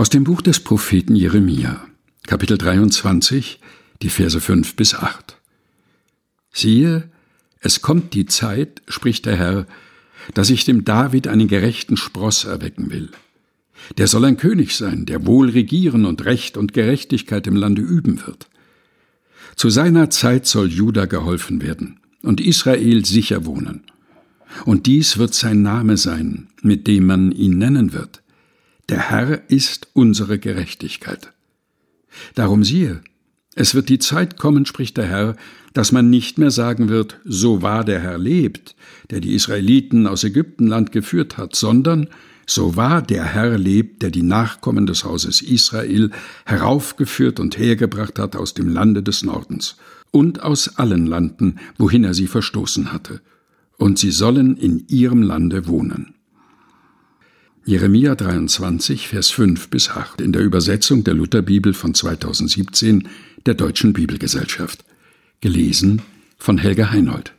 Aus dem Buch des Propheten Jeremia, Kapitel 23, die Verse 5 bis 8. Siehe, es kommt die Zeit, spricht der Herr, dass ich dem David einen gerechten Spross erwecken will. Der soll ein König sein, der wohl regieren und Recht und Gerechtigkeit im Lande üben wird. Zu seiner Zeit soll Juda geholfen werden und Israel sicher wohnen. Und dies wird sein Name sein, mit dem man ihn nennen wird. Der Herr ist unsere Gerechtigkeit. Darum siehe, es wird die Zeit kommen, spricht der Herr, dass man nicht mehr sagen wird, so wahr der Herr lebt, der die Israeliten aus Ägyptenland geführt hat, sondern so wahr der Herr lebt, der die Nachkommen des Hauses Israel heraufgeführt und hergebracht hat aus dem Lande des Nordens und aus allen Landen, wohin er sie verstoßen hatte, und sie sollen in ihrem Lande wohnen. Jeremia 23, Vers 5 bis 8 in der Übersetzung der Lutherbibel von 2017 der Deutschen Bibelgesellschaft. Gelesen von Helga Heinold.